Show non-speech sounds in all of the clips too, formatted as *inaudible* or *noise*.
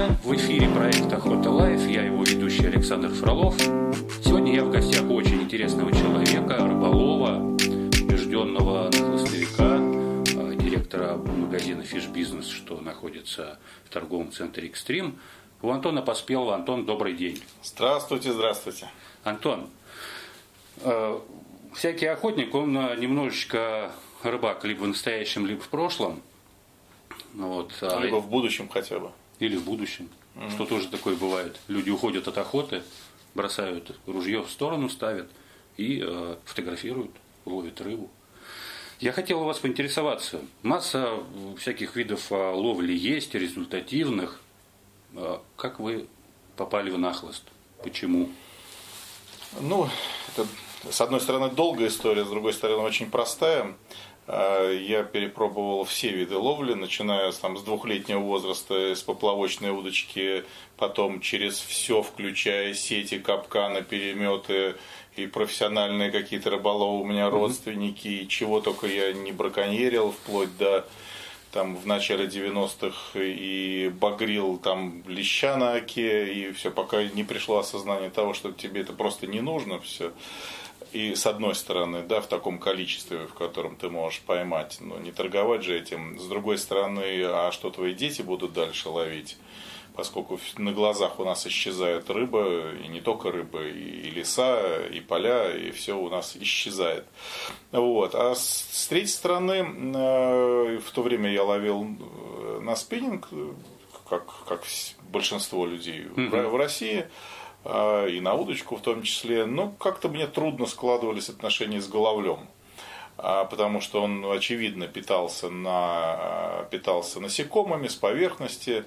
друзья! В эфире проект «Охота Life». Я его ведущий Александр Фролов. Сегодня я в гостях у очень интересного человека, рыболова, убежденного нахлыстовика, э, директора магазина «Fish Бизнес», что находится в торговом центре «Экстрим». У Антона Поспелого. Антон, добрый день. Здравствуйте, здравствуйте. Антон, э, всякий охотник, он э, немножечко рыбак либо в настоящем, либо в прошлом. Вот. А либо в будущем хотя бы. Или в будущем. Mm-hmm. Что тоже такое бывает. Люди уходят от охоты, бросают ружье в сторону, ставят и э, фотографируют, ловят рыбу. Я хотел у вас поинтересоваться. Масса всяких видов э, ловли есть, результативных. Э, как вы попали в нахлост? Почему? Ну, это, с одной стороны, долгая история, с другой стороны, очень простая. А, я перепробовал все виды ловли, начиная там, с двухлетнего возраста, с поплавочной удочки, потом через все, включая сети, капканы, переметы и профессиональные какие-то рыболовы у меня родственники, и чего только я не браконьерил, вплоть до там в начале 90-х и багрил там леща на оке, и все, пока не пришло осознание того, что тебе это просто не нужно, все и с одной стороны, да, в таком количестве, в котором ты можешь поймать, но не торговать же этим. С другой стороны, а что твои дети будут дальше ловить? Поскольку на глазах у нас исчезает рыба, и не только рыба, и леса, и поля, и все у нас исчезает. Вот. А с, третьей стороны, э, в то время я ловил э, на спиннинг, как, как большинство людей mm-hmm. в России. А, и на удочку в том числе. Но как-то мне трудно складывались отношения с головлем а, потому что он, очевидно, питался, на, питался насекомыми с поверхности,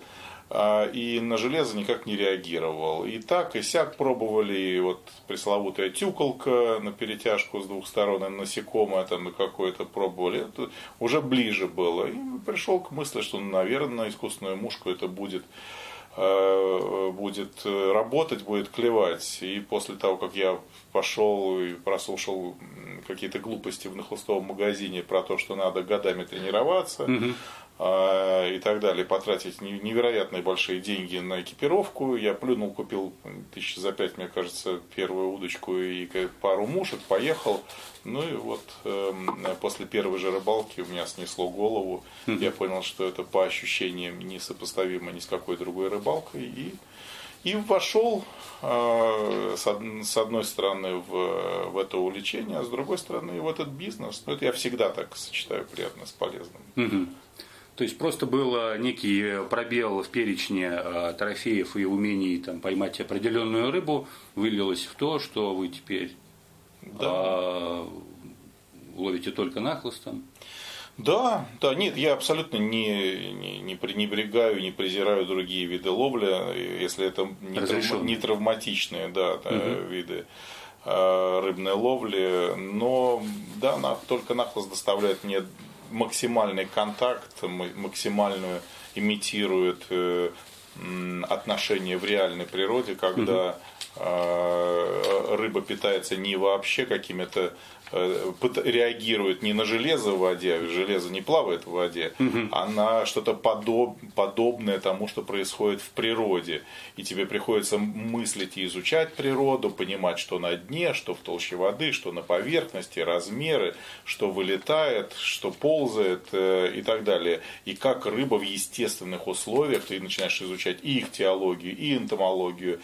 а, и на железо никак не реагировал. И так, и сяк пробовали, и вот пресловутая тюколка на перетяжку с двух сторон, и насекомое там какое-то пробовали. Это уже ближе было. И пришел к мысли, что, наверное, искусственную мушку это будет будет работать, будет клевать. И после того, как я пошел и прослушал какие-то глупости в нахлыстовом магазине про то, что надо годами тренироваться, угу. И так далее, потратить невероятные большие деньги на экипировку. Я плюнул, купил тысяч за пять, мне кажется, первую удочку и пару мушек, поехал. Ну и вот э, после первой же рыбалки у меня снесло голову. Я понял, что это по ощущениям несопоставимо ни с какой другой рыбалкой. И, и вошел э, с, од, с одной стороны в, в это увлечение, а с другой стороны в этот бизнес. Ну, это я всегда так сочетаю приятно с полезным. Mm-hmm. То есть просто был некий пробел в перечне э, трофеев и умений там, поймать определенную рыбу, вылилось в то, что вы теперь да. а ловите только нахлыстом? Да, да, нет, я абсолютно не, не, не пренебрегаю, не презираю другие виды ловли, если это не, трав, не травматичные да, угу. виды э, рыбной ловли. Но да, на, только нахлост доставляет мне максимальный контакт, максимальную имитирует э, отношения в реальной природе, когда рыба питается не вообще какими-то Э, реагирует не на железо в воде, а железо не плавает в воде, угу. а на что-то подоб, подобное тому, что происходит в природе. И тебе приходится мыслить и изучать природу, понимать, что на дне, что в толще воды, что на поверхности, размеры, что вылетает, что ползает э, и так далее. И как рыба в естественных условиях, ты начинаешь изучать и их теологию, и энтомологию,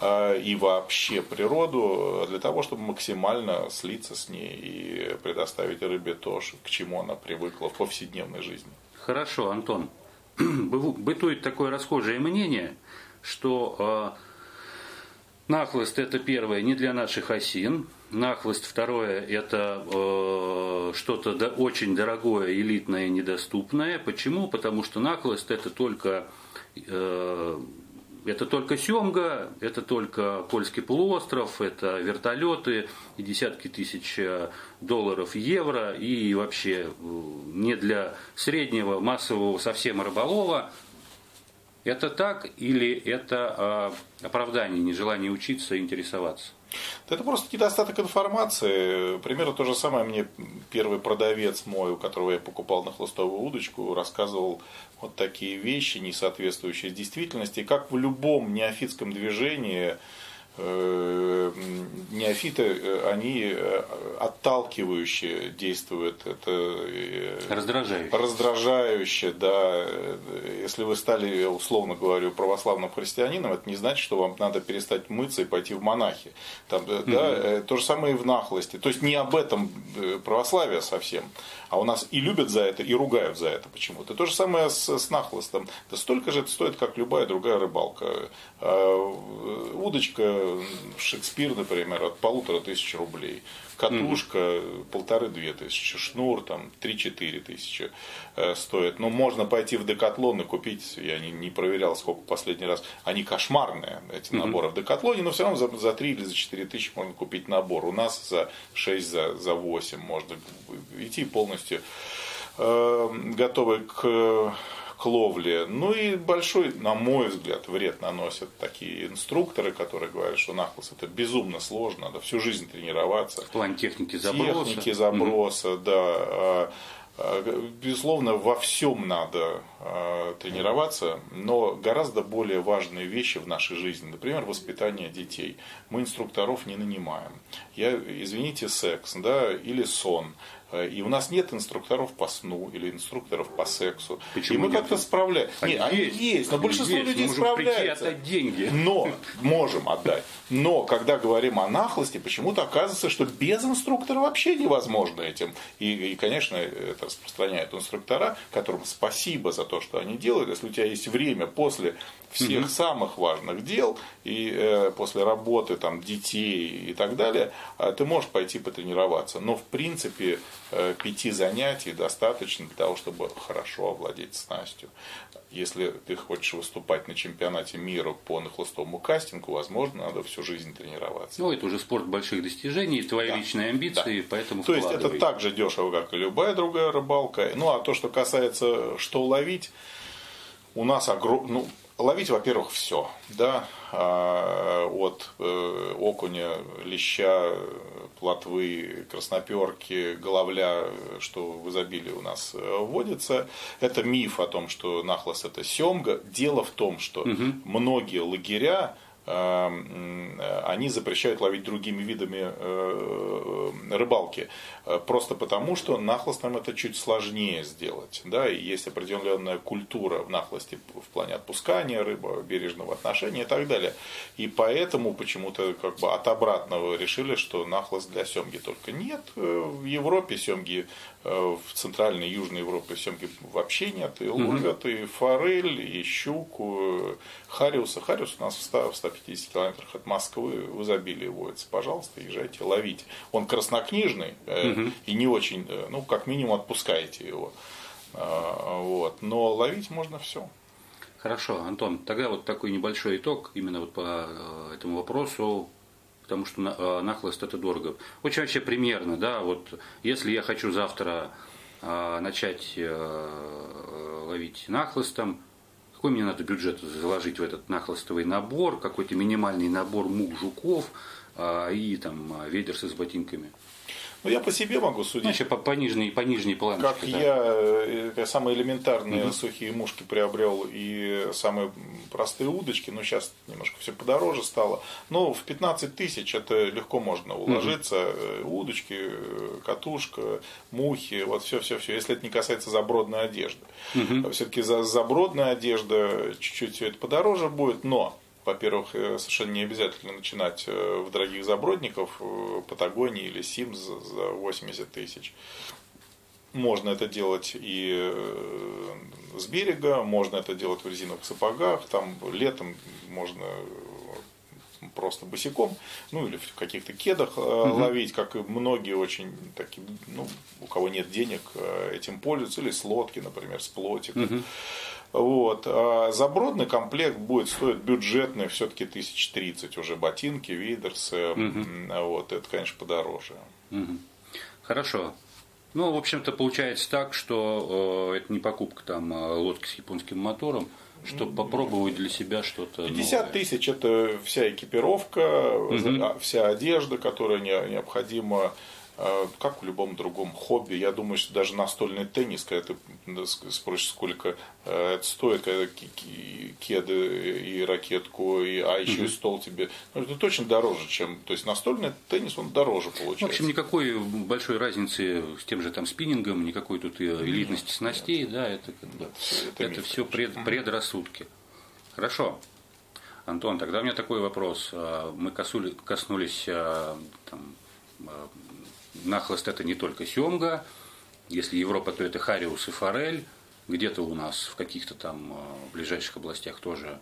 э, и вообще природу для того, чтобы максимально слиться с ней и предоставить рыбе то, к чему она привыкла в повседневной жизни. Хорошо, Антон. *clears throat* Бытует такое расхожее мнение, что э, нахлыст это первое не для наших осин, нахлыст второе это э, что-то до, очень дорогое, элитное, недоступное. Почему? Потому что нахлыст это только э, это только Семга, это только Польский полуостров, это вертолеты и десятки тысяч э, долларов, евро и вообще э, не для среднего массового совсем рыболова. Это так или это э, оправдание, нежелание учиться, интересоваться? Это просто недостаток информации. Примерно то же самое мне первый продавец мой, у которого я покупал на хлыстовую удочку, рассказывал вот такие вещи, не соответствующие действительности. Как в любом неофитском движении неофиты, э, они э, отталкивающие действуют. Это раздражающе. Раздражающе, да. Если вы стали, условно говорю, православным христианином, это не значит, что вам надо перестать мыться и пойти в монахи. Там, да, угу. то же самое и в нахлости. То есть не об этом православие совсем. А у нас и любят за это, и ругают за это почему-то. То же самое с, с нахлостом. Да столько же это стоит, как любая другая рыбалка. А, удочка Шекспир, например, от полутора тысяч рублей. Катушка полторы-две тысячи, шнур там три-четыре тысячи э, стоит. Но можно пойти в Декатлон и купить, я не, не проверял, сколько последний раз, они кошмарные, эти наборы в Декатлоне, но все равно за, за 3 или за 4 тысячи можно купить набор. У нас за 6, за, за 8 можно идти полностью э, готовы к к ловле. Ну и большой, на мой взгляд, вред наносят такие инструкторы, которые говорят, что нахлост это безумно сложно, надо всю жизнь тренироваться. В плане техники заброса. Техники заброса, mm-hmm. да. А, а, безусловно, во всем надо а, тренироваться, но гораздо более важные вещи в нашей жизни, например, воспитание детей. Мы инструкторов не нанимаем. Я, извините, секс, да, или сон. Э, и у нас нет инструкторов по сну или инструкторов по сексу. Почему и мы как-то справляемся. Нет, они есть, есть но большинство есть, людей справляются. отдать деньги. Но можем отдать. Но когда говорим о нахлости, почему-то оказывается, что без инструктора вообще невозможно этим. И, и, конечно, это распространяют инструктора, которым спасибо за то, что они делают. Если у тебя есть время после всех угу. самых важных дел и э, после работы там детей и так далее, э, ты можешь пойти потренироваться. Но в принципе э, пяти занятий достаточно для того, чтобы хорошо овладеть снастью. Если ты хочешь выступать на чемпионате мира по нахлыстовому кастингу, возможно, надо всю жизнь тренироваться. Ну, это уже спорт больших достижений, твои да. личные амбиции, да. поэтому То есть это так же дешево, как и любая другая рыбалка. Ну, а то, что касается, что ловить, у нас огром... ну, ловить, во-первых, все, да, а, от э, окуня, леща, плотвы, красноперки, головля, что в изобилии у нас э, водится. Это миф о том, что нахлост это семга. Дело в том, что угу. многие лагеря они запрещают ловить другими видами э, рыбалки. Э, просто потому, что нахлостом это чуть сложнее сделать. Да, и есть определенная культура в нахлости в плане отпускания рыбы, бережного отношения и так далее. И поэтому почему-то как бы от обратного решили, что нахлост для семги только нет. Э, в Европе семги в Центральной и Южной Европе семги вообще нет. И ловят и форель, и щуку, хариуса. Хариус у нас в 150 километрах от Москвы в изобилии водится. Пожалуйста, езжайте, ловите. Он краснокнижный угу. и не очень, э, ну, как минимум, отпускайте его. Вот. Но ловить можно все. Хорошо, Антон, тогда вот такой небольшой итог именно вот по э, этому вопросу потому что э, нахлост это дорого. Очень вообще примерно, да, вот если я хочу завтра э, начать э, ловить нахлостом, какой мне надо бюджет заложить в этот нахлостовый набор, какой-то минимальный набор мук, жуков и там ведерсы с ботинками. Ну, я по себе могу судить. Значит, по, по нижней, по нижней планочке. Как да. я, э, я самые элементарные угу. сухие мушки приобрел и самые простые удочки, но сейчас немножко все подороже стало. Но в 15 тысяч это легко можно уложиться. Угу. Удочки, э, катушка, мухи, вот все-все-все. Если это не касается забродной одежды. Угу. Все-таки за забродная одежда чуть-чуть все это подороже будет, но во-первых, э, совершенно не обязательно начинать э, в дорогих забродников, э, Патагонии или Симс за 80 тысяч. Можно это делать и с берега, можно это делать в резиновых сапогах, там летом можно просто босиком, ну или в каких-то кедах угу. ловить, как и многие очень такие, ну, у кого нет денег, этим пользуются, или с лодки, например, с плотиком. Угу. Вот. А забродный комплект будет стоить бюджетный все-таки 1030 уже ботинки, вейдерсы. Угу. Вот. Это, конечно, подороже. Угу. Хорошо. Ну, в общем-то, получается так, что э, это не покупка там э, лодки с японским мотором, чтобы попробовать для себя что-то 50 новое. тысяч – это вся экипировка, угу. вся одежда, которая необходима а, как в любом другом хобби. Я думаю, что даже настольный теннис, когда ты спросишь, сколько э, это стоит, когда кеды и ракетку, и, а еще угу. и стол тебе, ну, это точно дороже, чем. То есть настольный теннис он дороже получается. В общем, никакой большой разницы с тем же там спиннингом, никакой тут элитности снастей, нет. да, это как бы это, это все пред, предрассудки. Хорошо. Антон, тогда у меня такой вопрос. А, мы коснулись а, там, Нахлост это не только семга, если Европа, то это хариус и форель. Где-то у нас в каких-то там э, ближайших областях тоже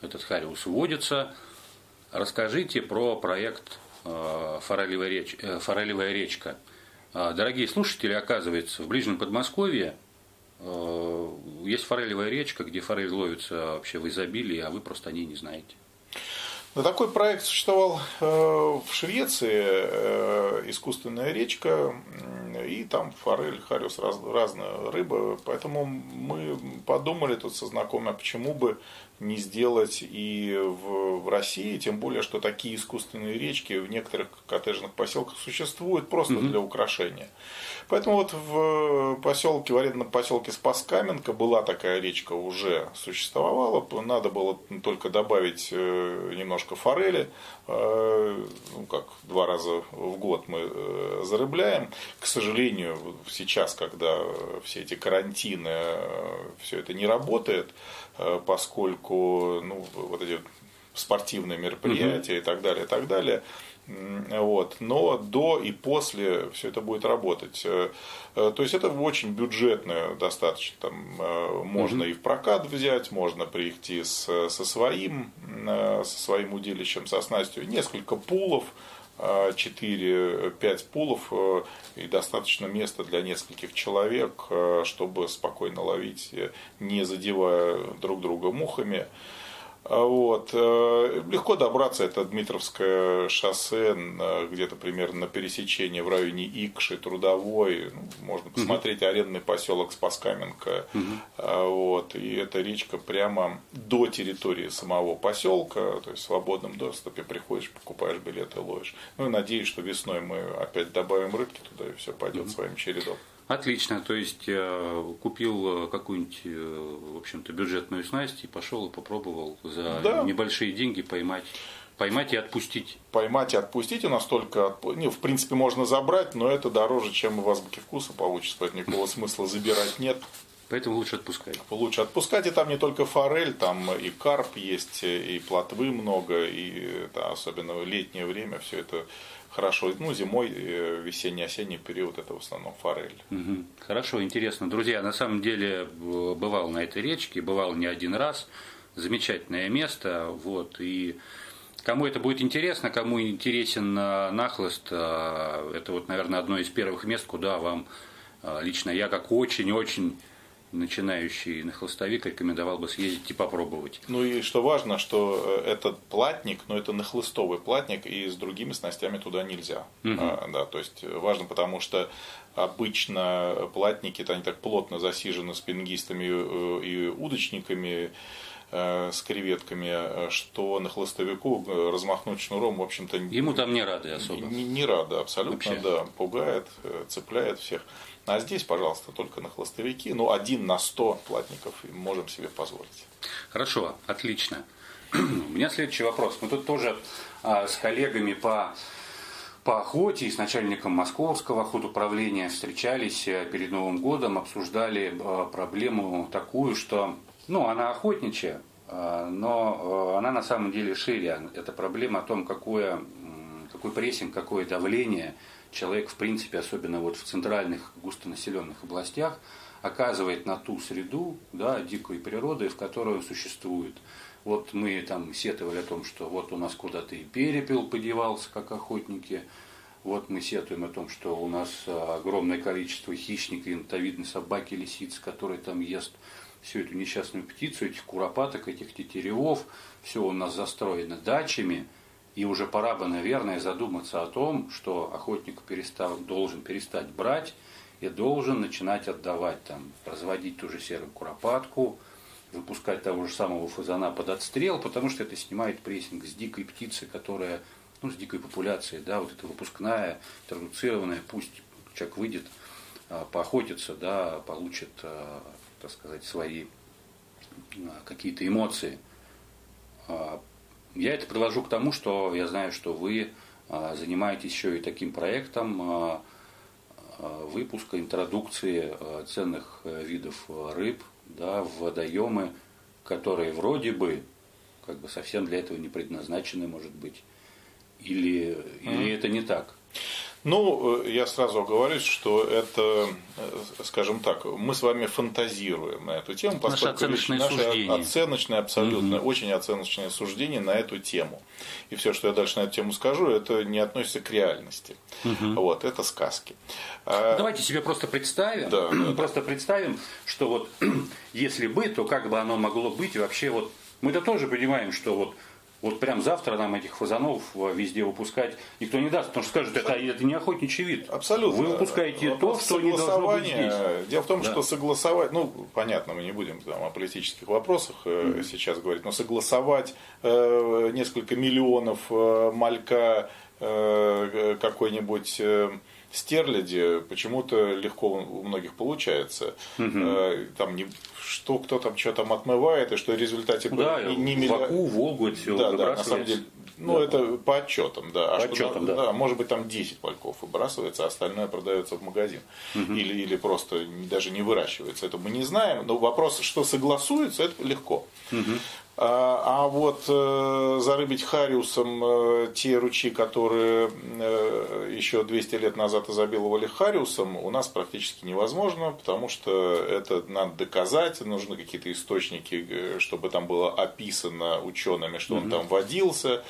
этот хариус вводится. Расскажите про проект э, «Форелевая, реч... Э, «Форелевая речка». Дорогие слушатели, оказывается, в Ближнем Подмосковье есть форелевая речка, где форель ловится вообще в изобилии, а вы просто о ней не знаете. Но такой проект существовал э, в Швеции, э, искусственная речка, и там форель, хариус, раз, разная рыба. Поэтому мы подумали тут со знакомыми, почему бы не сделать и в, в России, тем более, что такие искусственные речки в некоторых коттеджных поселках существуют просто mm-hmm. для украшения. Поэтому вот в поселке, в арендном поселке Спаскаменко была такая речка уже существовала. Надо было только добавить э, немножко форели. Э, ну, как два раза в год мы э, зарыбляем. К сожалению, сейчас, когда все эти карантины, все это не работает, поскольку ну, вот эти спортивные мероприятия угу. и так далее, и так далее, вот. Но до и после все это будет работать. Э, э, то есть это очень бюджетное достаточно. Там э, можно угу. и в прокат взять, можно прийти с, со своим, со своим удилищем, со снастью. Несколько пулов, 4-5 пулов и достаточно места для нескольких человек, чтобы спокойно ловить, не задевая друг друга мухами. А вот. Э, легко добраться, это Дмитровское шоссе, где-то примерно на пересечении в районе Икши, Трудовой. Ну, можно посмотреть угу. арендный поселок Спаскаменко. Угу. Вот. И эта речка прямо до территории самого поселка, то есть в свободном доступе приходишь, покупаешь билеты, ловишь. Ну и надеюсь, что весной мы опять добавим рыбки туда и все пойдет угу. своим чередом. Отлично, то есть э, купил э, какую-нибудь, э, в общем-то, бюджетную снасть и пошел и попробовал за да. небольшие деньги поймать. Поймать и отпустить. Поймать и отпустить у нас только, не, в принципе, можно забрать, но это дороже, чем в азбуке вкуса получится, поэтому никакого *laughs* смысла забирать нет. Поэтому лучше отпускать. Лучше отпускать, и там не только форель, там и карп есть, и плотвы много, и да, особенно в летнее время все это хорошо. Ну, зимой, э, весенний-осенний период это в основном форель. Угу. Хорошо, интересно. Друзья, на самом деле э, бывал на этой речке, бывал не один раз. Замечательное место. Вот, и Кому это будет интересно, кому интересен э, нахлыст, это вот, наверное, одно из первых мест, куда вам лично я, как очень-очень начинающий на хлыстовик рекомендовал бы съездить и попробовать. Ну и что важно, что э, этот платник, но ну, это нахлыстовый платник, и с другими снастями туда нельзя. Угу. А, да, то есть важно, потому что обычно платники, они так плотно засижены спингистами э, и удочниками, э, с креветками, что на хлыстовику размахнуть шнуром, в общем-то... Ему там не рады особо. Не, не рады абсолютно, Вообще. да. Пугает, цепляет всех. А здесь, пожалуйста, только на хлостовики. Ну, один на сто платников можем себе позволить. Хорошо, отлично. *clears throat* У меня следующий вопрос. Мы тут тоже а, с коллегами по по охоте и с начальником московского охотуправления встречались э, перед Новым годом, обсуждали э, проблему такую, что, ну, она охотничья, э, но она на самом деле шире. Это проблема о том, какое, какой прессинг, какое давление – человек, в принципе, особенно вот в центральных густонаселенных областях, оказывает на ту среду да, дикой природы, в которой он существует. Вот мы там сетовали о том, что вот у нас куда-то и перепел подевался, как охотники. Вот мы сетуем о том, что у нас огромное количество хищников, янтовидной собаки, лисиц, которые там ест всю эту несчастную птицу, этих куропаток, этих тетеревов. Все у нас застроено дачами – и уже пора бы, наверное, задуматься о том, что охотник перестал, должен перестать брать и должен начинать отдавать, там, разводить ту же серую куропатку, выпускать того же самого фазана под отстрел, потому что это снимает прессинг с дикой птицы, которая, ну, с дикой популяцией, да, вот это выпускная, интродуцированная, пусть человек выйдет, а, поохотится, да, получит, а, так сказать, свои а, какие-то эмоции. Я это привожу к тому, что я знаю, что вы занимаетесь еще и таким проектом выпуска, интродукции ценных э, видов рыб да, в водоемы, которые вроде бы как бы совсем для этого не предназначены, может быть. Или, mm-hmm. или это не так? Ну, э, я сразу говорю, что это, э, скажем так, мы с вами фантазируем на эту тему, поскольку наше оценочное наше суждение. оценочное, абсолютно, угу. очень оценочное суждение на эту тему. И все, что я дальше на эту тему скажу, это не относится к реальности. Угу. Вот, это сказки. А давайте себе просто представим, да, да, просто представим, что вот *clears throat* если бы, то как бы оно могло быть и вообще вот мы-то тоже понимаем, что вот вот прям завтра нам этих фазанов везде выпускать никто не даст, потому что скажут, это, это не охотничий вид. Абсолютно. Вы выпускаете Вопрос то, что не должно быть здесь. Дело в том, да. что согласовать, ну, понятно, мы не будем там, о политических вопросах mm-hmm. сейчас говорить, но согласовать э, несколько миллионов э, малька э, какой-нибудь э, стерляди почему-то легко у многих получается. Угу. Там не, что кто там что там отмывает, и что в результате да, не, не милли... Ваку, Волгу, все да, да, на самом деле. Ну, да. это по отчетам, да. А по отчетам, да. да. Может быть, там 10 пальков выбрасывается, а остальное продается в магазин. Угу. Или, или просто даже не выращивается. Это мы не знаем. Но вопрос, что согласуется, это легко. Угу. А, а вот э, зарыбить хариусом э, те ручьи, которые э, еще 200 лет назад изобиловали хариусом, у нас практически невозможно, потому что это надо доказать, нужны какие-то источники, чтобы там было описано учеными, что он там водился.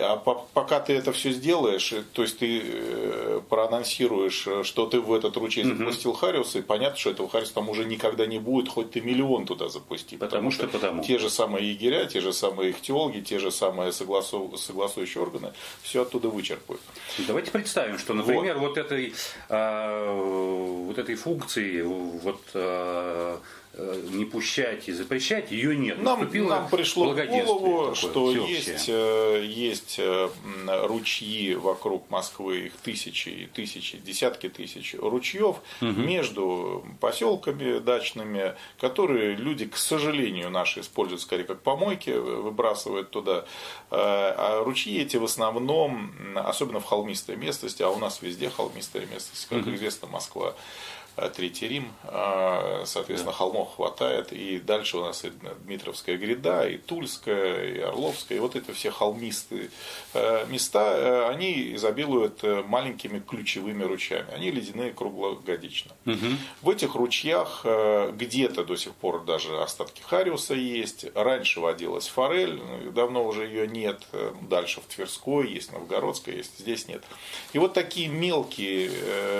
А пока ты это все сделаешь, э, то есть ты э, проанонсируешь, э, что ты в этот ручей угу. запустил Хариуса, и понятно, что этого Хариуса там уже никогда не будет, хоть ты миллион туда запусти. Потому, потому что, что потому. те же самые егеря, те же самые ихтиологи, те же самые согласу, согласующие органы все оттуда вычерпают. Давайте представим, что, например, вот, вот этой, э, вот этой функции, вот Э, не пущать и запрещать, ее нет. Нам, нам пришло в голову, такое, что есть, э, есть э, ручьи вокруг Москвы, их тысячи и тысячи, десятки тысяч ручьев угу. между поселками дачными, которые люди, к сожалению, наши используют скорее как помойки, выбрасывают туда. А ручьи эти в основном, особенно в холмистой местности, а у нас везде холмистая местность, как угу. известно, Москва, Э, Третий Рим, а, соответственно, да. холмов хватает, и дальше у нас и Дмитровская гряда, и Тульская, и Орловская, и вот эти все холмистые э, места, э, они изобилуют маленькими ключевыми ручьями, они ледяные круглогодично. Угу. В этих ручьях где-то до сих пор даже остатки хариуса есть, раньше водилась форель, ну, давно уже ее нет, дальше в Тверской есть, Новгородская есть, здесь нет. И вот такие мелкие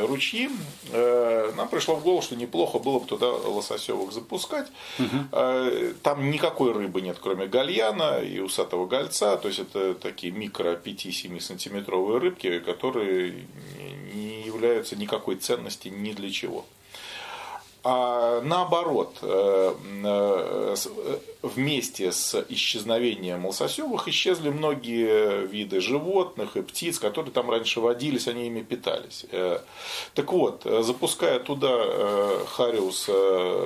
ручьи нам пришло в голову, что неплохо было бы туда лососевых запускать. Угу. Там никакой рыбы нет, кроме гальяна и усатого гольца. То есть это такие микро 5-7 сантиметровые рыбки, которые не являются никакой ценности ни для чего. А наоборот, э, э, вместе с исчезновением лососевых исчезли многие виды животных и птиц, которые там раньше водились, они ими питались. Э, так вот, запуская туда хариус,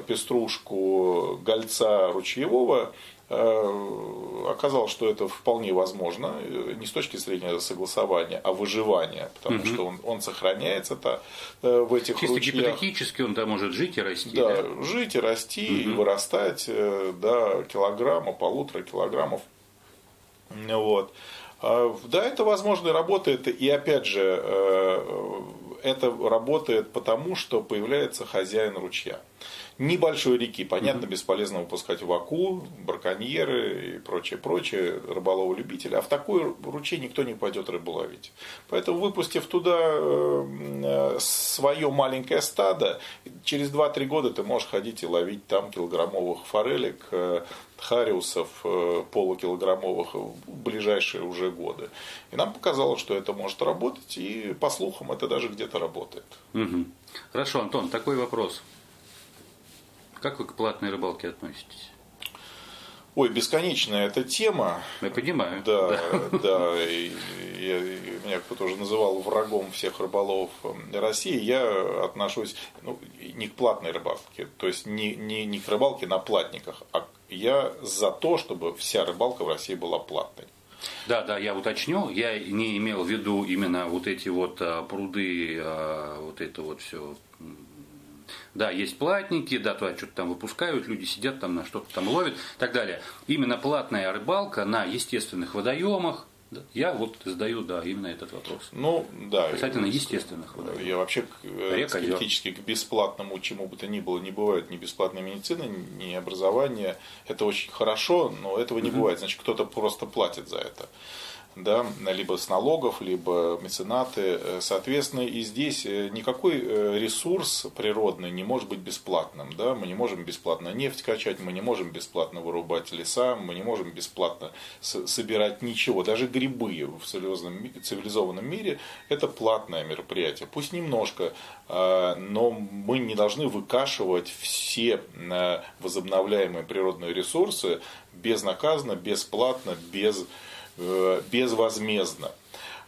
пеструшку, гольца ручьевого, Э, оказалось, что это вполне возможно, э, не с точки зрения согласования, а выживания, потому угу. что он, он сохраняется -то э, в этих Чисто ручьях. гипотетически он там может жить и расти. Да, да? жить и расти, угу. и вырастать до килограмма, полутора килограммов. Вот. А, да, это возможно работает, и опять же, это работает потому, что появляется хозяин ручья небольшой реки. Понятно, бесполезно выпускать в Аку, браконьеры и прочее, прочее, рыболовы-любители. А в такой ручей никто не пойдет рыбу ловить. Поэтому, выпустив туда э, свое маленькое стадо, через 2-3 года ты можешь ходить и ловить там килограммовых форелек, э, хариусов э, полукилограммовых в ближайшие уже годы. И нам показалось, что это может работать, и по слухам это даже где-то работает. Угу. Хорошо, Антон, такой вопрос. Как вы к платной рыбалке относитесь? Ой, бесконечная эта тема. Я понимаю. Да, да. *laughs* И, я, меня кто-то уже называл врагом всех рыболовов России. Я отношусь ну, не к платной рыбалке, то есть не, не, не к рыбалке на платниках, а я за то, чтобы вся рыбалка в России была платной. Да, да, я уточню. Я не имел в виду именно вот эти вот а, пруды, а, вот это вот все. Да, есть платники, да, туда что-то там выпускают, люди сидят там на что-то там ловят и так далее. Именно платная рыбалка на естественных водоемах, я вот задаю, да, именно этот вопрос. Ну, да. Касательно естественных водоемов. Я вообще э, Рек, озер. скептически к бесплатному чему бы то ни было не бывает ни бесплатной медицины, ни образования. Это очень хорошо, но этого не бывает. Значит, кто-то просто платит за это да, либо с налогов, либо меценаты. Соответственно, и здесь э, никакой э, ресурс природный не может быть бесплатным. Да? Мы не можем бесплатно нефть качать, мы не можем бесплатно вырубать леса, мы не можем бесплатно собирать ничего. Даже грибы в цивилизованном мире – это платное мероприятие. Пусть немножко, но мы не должны выкашивать все э, возобновляемые природные ресурсы безнаказанно, бесплатно, без Э, безвозмездно.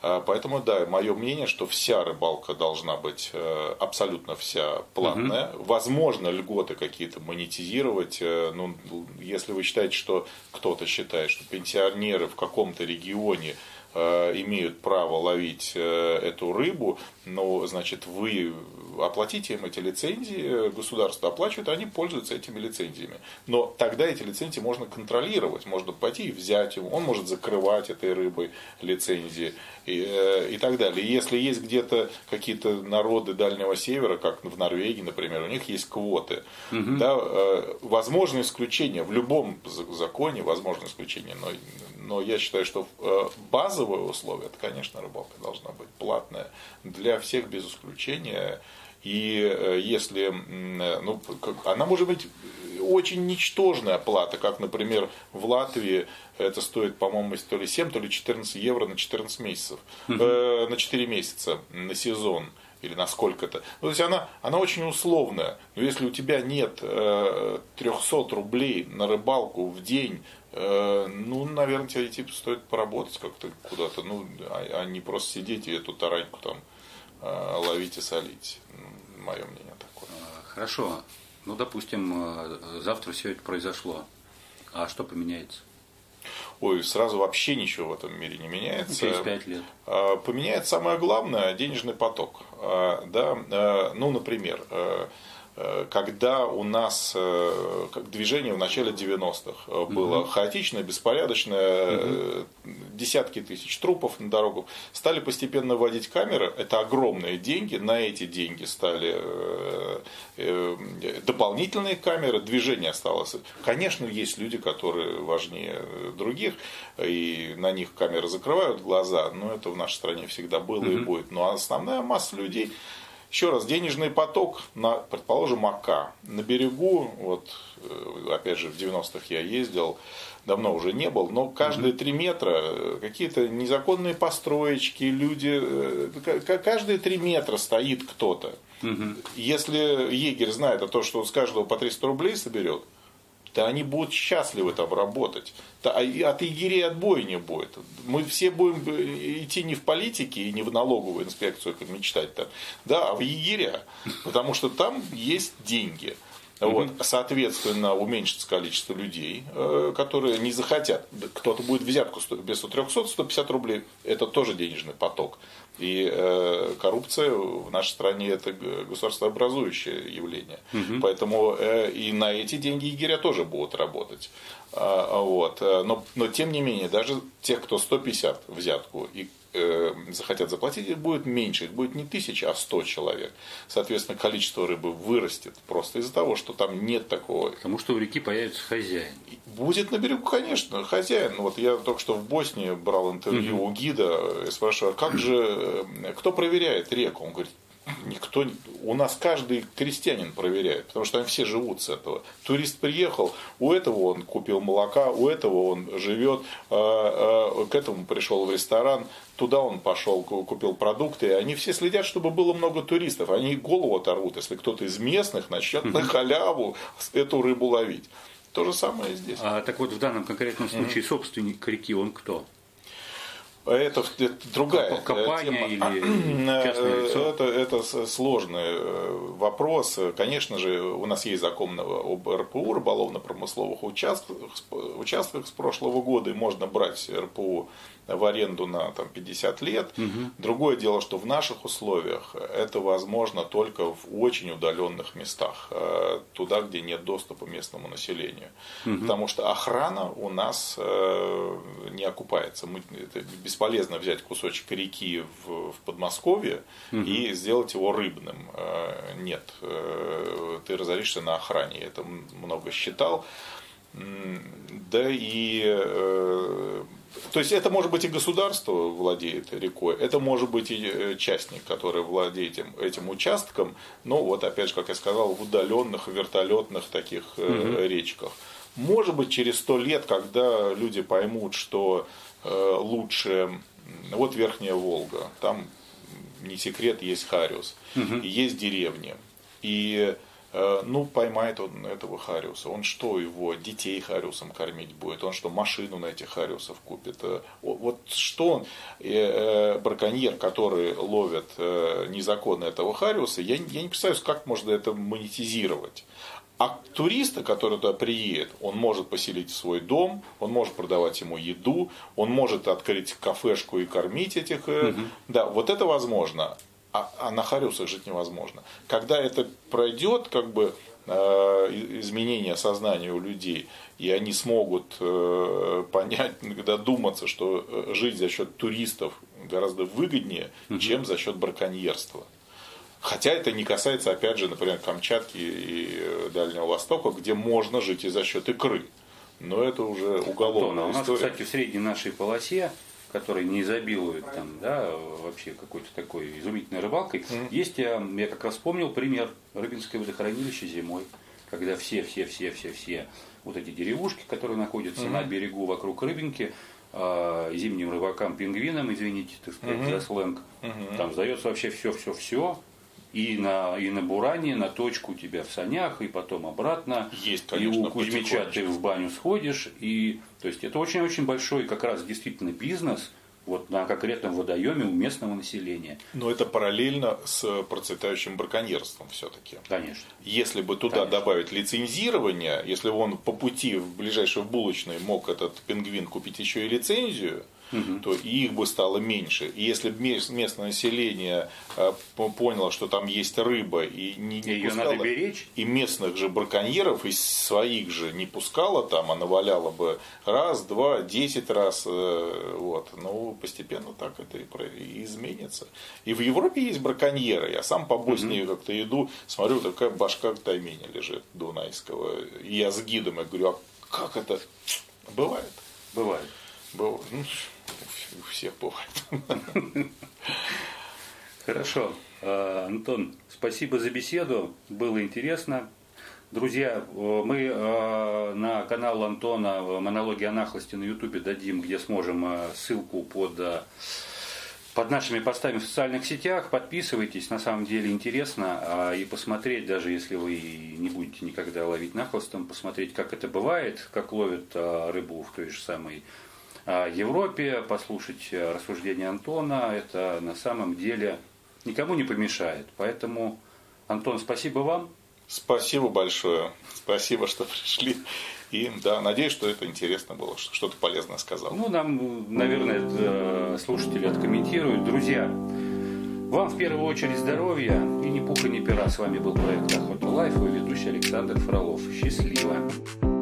А, поэтому, да, мое мнение, что вся рыбалка должна быть э, абсолютно вся платная. Угу. Возможно, льготы какие-то монетизировать. Э, ну, если вы считаете, что кто-то считает, что пенсионеры в каком-то регионе имеют право ловить эту рыбу, ну, значит, вы оплатите им эти лицензии, государство оплачивает, они пользуются этими лицензиями. Но тогда эти лицензии можно контролировать, можно пойти и взять его, он может закрывать этой рыбой лицензии и, э, и так далее. если есть где-то какие-то народы Дальнего Севера, как в Норвегии, например, у них есть квоты, угу. да, э, возможно исключение, в любом законе возможно исключение, но, но я считаю, что э, базовое условие, это, конечно, рыбалка должна быть платная для всех без исключения. И э, если, э, ну, она может быть очень ничтожная оплата, как, например, в Латвии это стоит, по-моему, то ли 7, то ли 14 евро на 14 месяцев, э, на 4 месяца на сезон или на сколько-то. Ну, то есть она, она очень условная. Но если у тебя нет э, 300 рублей на рыбалку в день, ну, наверное, тебе типа, стоит поработать как-то куда-то, ну, а, а не просто сидеть и эту тараньку там э, ловить и солить мое мнение такое. А, хорошо. Ну, допустим, э, завтра все это произошло. А что поменяется? Ой, сразу вообще ничего в этом мире не меняется. Через пять лет. А, поменяется самое главное – денежный поток. А, да? Ну, например, э, Э, когда у нас э, как движение в начале 90-х э, было угу. хаотичное, беспорядочное, угу. десятки тысяч трупов на дорогах, стали постепенно вводить камеры, это огромные деньги, на эти деньги стали дополнительные камеры, движение осталось. Конечно, есть люди, которые важнее других, и на них камеры закрывают глаза, но это в нашей стране всегда было угу. и будет. Но основная масса людей еще раз, денежный поток на, предположим, Ака. На берегу, вот, э, опять же, в 90-х я ездил, давно уже не был, но каждые три метра э, какие-то незаконные построечки, люди, э, каждые три метра стоит кто-то. Если егерь знает о том, что он с каждого по 300 рублей соберет, то они будут счастливы там работать. А от егерей отбоя не будет. Мы все будем идти не в политике и не в налоговую инспекцию, как мечтать там, да, а в егеря. Потому что там есть деньги. Вот, соответственно, уменьшится количество людей, э, которые не захотят. Кто-то будет взятку вместо 300, 150 рублей. Это тоже денежный поток. И э, коррупция в нашей стране это государствообразующее явление. Угу. Поэтому э, и на эти деньги егеря тоже будут работать. А, вот. Но, но тем не менее, даже те, кто 150 взятку и э, захотят заплатить, их будет меньше, их будет не тысяча, а сто человек. Соответственно, количество рыбы вырастет просто из-за того, что там нет такого. Потому что у реки появится хозяин. Будет на берегу, конечно, хозяин. Вот я только что в Боснии брал интервью угу. у гида и спрашиваю, а как же, э, кто проверяет реку? Он говорит, никто, у нас каждый крестьянин проверяет, потому что они все живут с этого. Турист приехал, у этого он купил молока, у этого он живет, а, а, к этому пришел в ресторан, туда он пошел, купил продукты, они все следят, чтобы было много туристов, они голову оторвут, если кто-то из местных начнет на халяву эту рыбу ловить. То же самое здесь. А, так вот, в данном конкретном случае собственник реки, он кто? Это, это другая Компания тема. или *clears throat* лицо? Это, это сложный э, вопрос. Конечно же, у нас есть закон об РПУ, рыболовно-промысловых участках, участках с прошлого года, и можно брать РПУ в аренду на там, 50 лет. Угу. Другое дело, что в наших условиях это возможно только в очень удаленных местах, э, туда, где нет доступа местному населению. Угу. Потому что охрана у нас э, не окупается. Мы, это бесполезно взять кусочек реки в, в Подмосковье угу. и сделать его рыбным. Э, нет, ты разоришься на охране. Это много считал. Да и то есть это может быть и государство владеет рекой, это может быть и э, частник, который владеет этим, этим участком, но вот опять же, как я сказал, в удаленных вертолетных таких угу. речках. Может быть через сто лет, когда люди поймут, что э, лучше, вот Верхняя Волга, там не секрет, есть Хариус, угу. есть деревни. И ну, поймает он этого Хариуса. Он что, его детей Хариусом кормить будет? Он что, машину на этих Хариусов купит? Э, вот что он, э, браконьер, который ловит незаконно этого Хариуса, я, я не представляю, как можно это монетизировать. А туриста, который туда приедет, он может поселить в свой дом, он может продавать ему еду, он может открыть кафешку и кормить этих. Угу. Да, вот это возможно а, а на Хариусах жить невозможно. Когда это пройдет, как бы э, изменение сознания у людей, и они смогут э, понять, додуматься, что э, жить за счет туристов гораздо выгоднее, чем за счет браконьерства. Хотя это не касается, опять же, например, Камчатки и Дальнего Востока, где можно жить и за счет икры. Но это уже уголовная Антон, а у нас, кстати, в средней нашей полосе который не изобилует там, да, вообще какой-то такой изумительной рыбалкой. Mm-hmm. Есть, я, я как раз вспомнил пример Рыбинское водохранилище зимой, когда все, все, все, все, все вот эти деревушки, которые находятся mm-hmm. на берегу вокруг Рыбинки, э, зимним рыбакам, пингвинам, извините, так сказать, mm-hmm. за сленг, mm-hmm. там сдается вообще все, все, все, и на, и на Буране, на точку у тебя в санях, и потом обратно. Есть, конечно, и у Кузьмича ты в баню сходишь. И, то есть это очень-очень большой как раз действительно бизнес, вот на конкретном водоеме у местного населения. Но это параллельно с процветающим браконьерством все-таки. Конечно. Если бы туда Конечно. добавить лицензирование, если бы он по пути в ближайший булочный мог этот пингвин купить еще и лицензию, угу. то их бы стало меньше. И если бы местное население э, поняло, что там есть рыба, и не, не Ее пускало, надо беречь. и местных же браконьеров, из своих же не пускала там, а наваляла бы раз, два, десять раз, э, вот, ну, постепенно так это и изменится. И в Европе есть браконьеры. Я сам по Боснии угу. как-то иду, смотрю, такая башка тайменя лежит Дунайского. И я с гидом, я говорю, а как это бывает? Бывает. Бывает. У всех бывает. Хорошо. А, Антон, спасибо за беседу. Было интересно. Друзья, мы а, на канал Антона «Монологи о нахлости» на Ютубе дадим, где сможем а, ссылку под, под нашими постами в социальных сетях. Подписывайтесь, на самом деле интересно. И посмотреть, даже если вы не будете никогда ловить нахлостом, посмотреть, как это бывает, как ловят рыбу в той же самой Европе, послушать э, рассуждения Антона, это на самом деле никому не помешает. Поэтому, Антон, спасибо вам. Спасибо большое. Спасибо, что пришли. И да, надеюсь, что это интересно было, что что-то полезное сказал. Ну, нам, наверное, это слушатели откомментируют. Друзья, вам в первую очередь здоровья и ни пуха, ни пера. С вами был проект Охота Life и ведущий Александр Фролов. Счастливо!